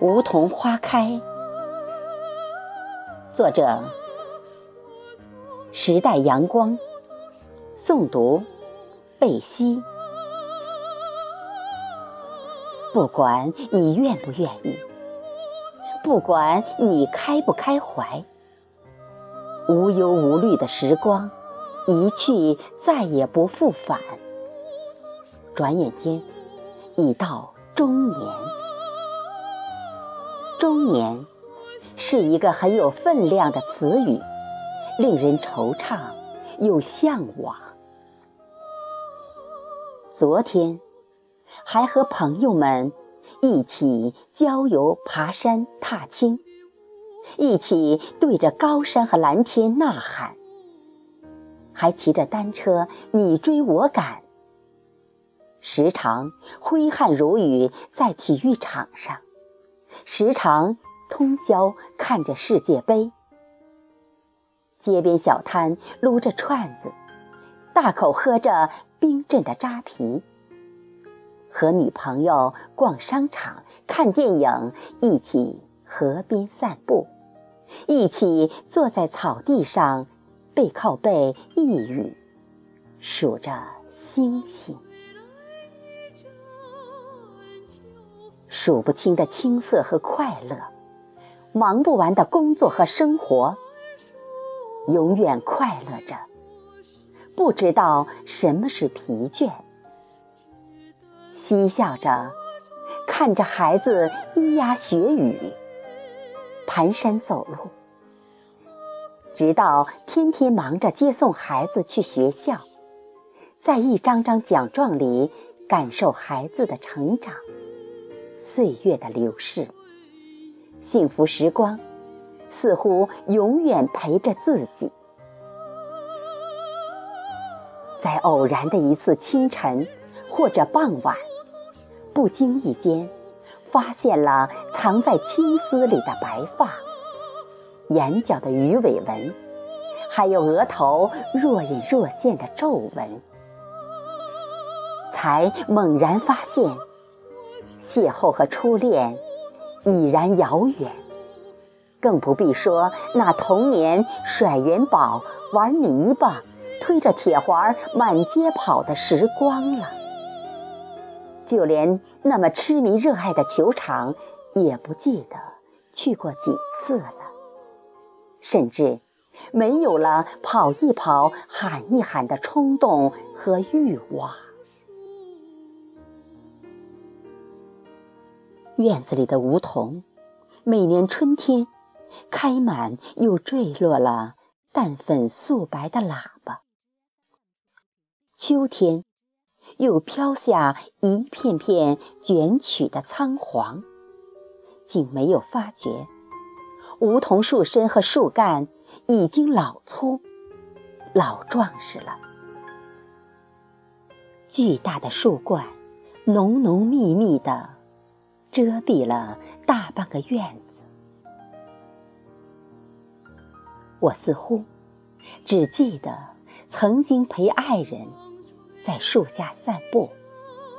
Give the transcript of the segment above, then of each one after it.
梧桐花开，作者：时代阳光，诵读：贝西。不管你愿不愿意，不管你开不开怀，无忧无虑的时光一去再也不复返。转眼间，已到中年。中年是一个很有分量的词语，令人惆怅又向往。昨天还和朋友们一起郊游、爬山、踏青，一起对着高山和蓝天呐喊，还骑着单车你追我赶，时常挥汗如雨在体育场上。时常通宵看着世界杯，街边小摊撸着串子，大口喝着冰镇的扎啤，和女朋友逛商场、看电影，一起河边散步，一起坐在草地上背靠背一语，数着星星。数不清的青涩和快乐，忙不完的工作和生活，永远快乐着，不知道什么是疲倦，嬉笑着，看着孩子咿呀学语，蹒跚走路，直到天天忙着接送孩子去学校，在一张张奖状里感受孩子的成长。岁月的流逝，幸福时光似乎永远陪着自己。在偶然的一次清晨或者傍晚，不经意间发现了藏在青丝里的白发，眼角的鱼尾纹，还有额头若隐若现的皱纹，才猛然发现。邂逅和初恋已然遥远，更不必说那童年甩元宝、玩泥巴、推着铁环满街跑的时光了。就连那么痴迷热爱的球场，也不记得去过几次了，甚至没有了跑一跑、喊一喊的冲动和欲望。院子里的梧桐，每年春天开满又坠落了淡粉素白的喇叭；秋天又飘下一片片卷曲的苍黄，竟没有发觉梧桐树身和树干已经老粗、老壮实了。巨大的树冠，浓浓密密的。遮蔽了大半个院子，我似乎只记得曾经陪爱人在树下散步、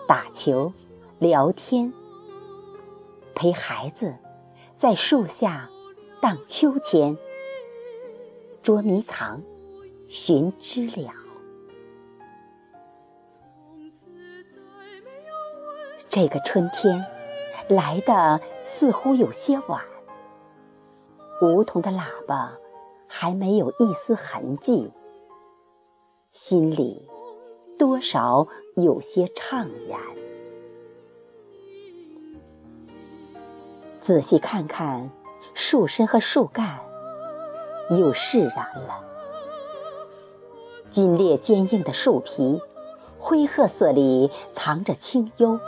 打球、聊天，陪孩子在树下荡秋千、捉迷藏、寻知了。这个春天。来的似乎有些晚，梧桐的喇叭还没有一丝痕迹，心里多少有些怅然。仔细看看树身和树干，又释然了。金裂坚硬的树皮，灰褐色里藏着清幽。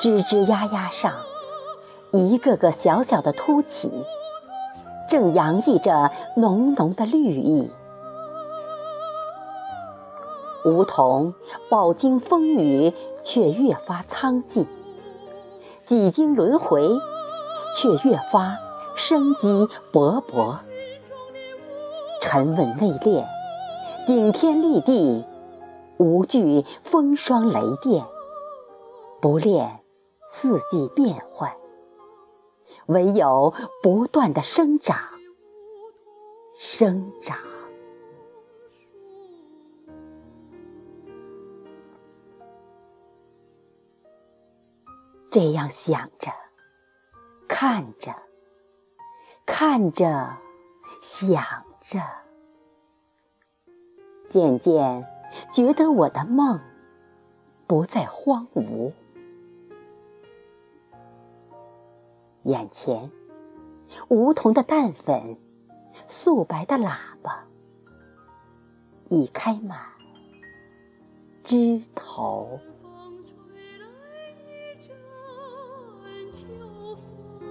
枝枝丫丫上，一个个小小的凸起，正洋溢着浓浓的绿意。梧桐饱经风雨，却越发苍劲；几经轮回，却越发生机勃勃。沉稳内敛，顶天立地，无惧风霜雷电，不恋四季变换，唯有不断的生长，生长。这样想着，看着，看着，想着，渐渐觉得我的梦不再荒芜。眼前梧桐的淡粉，素白的喇叭。已开满枝头。秋风。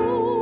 Ooh.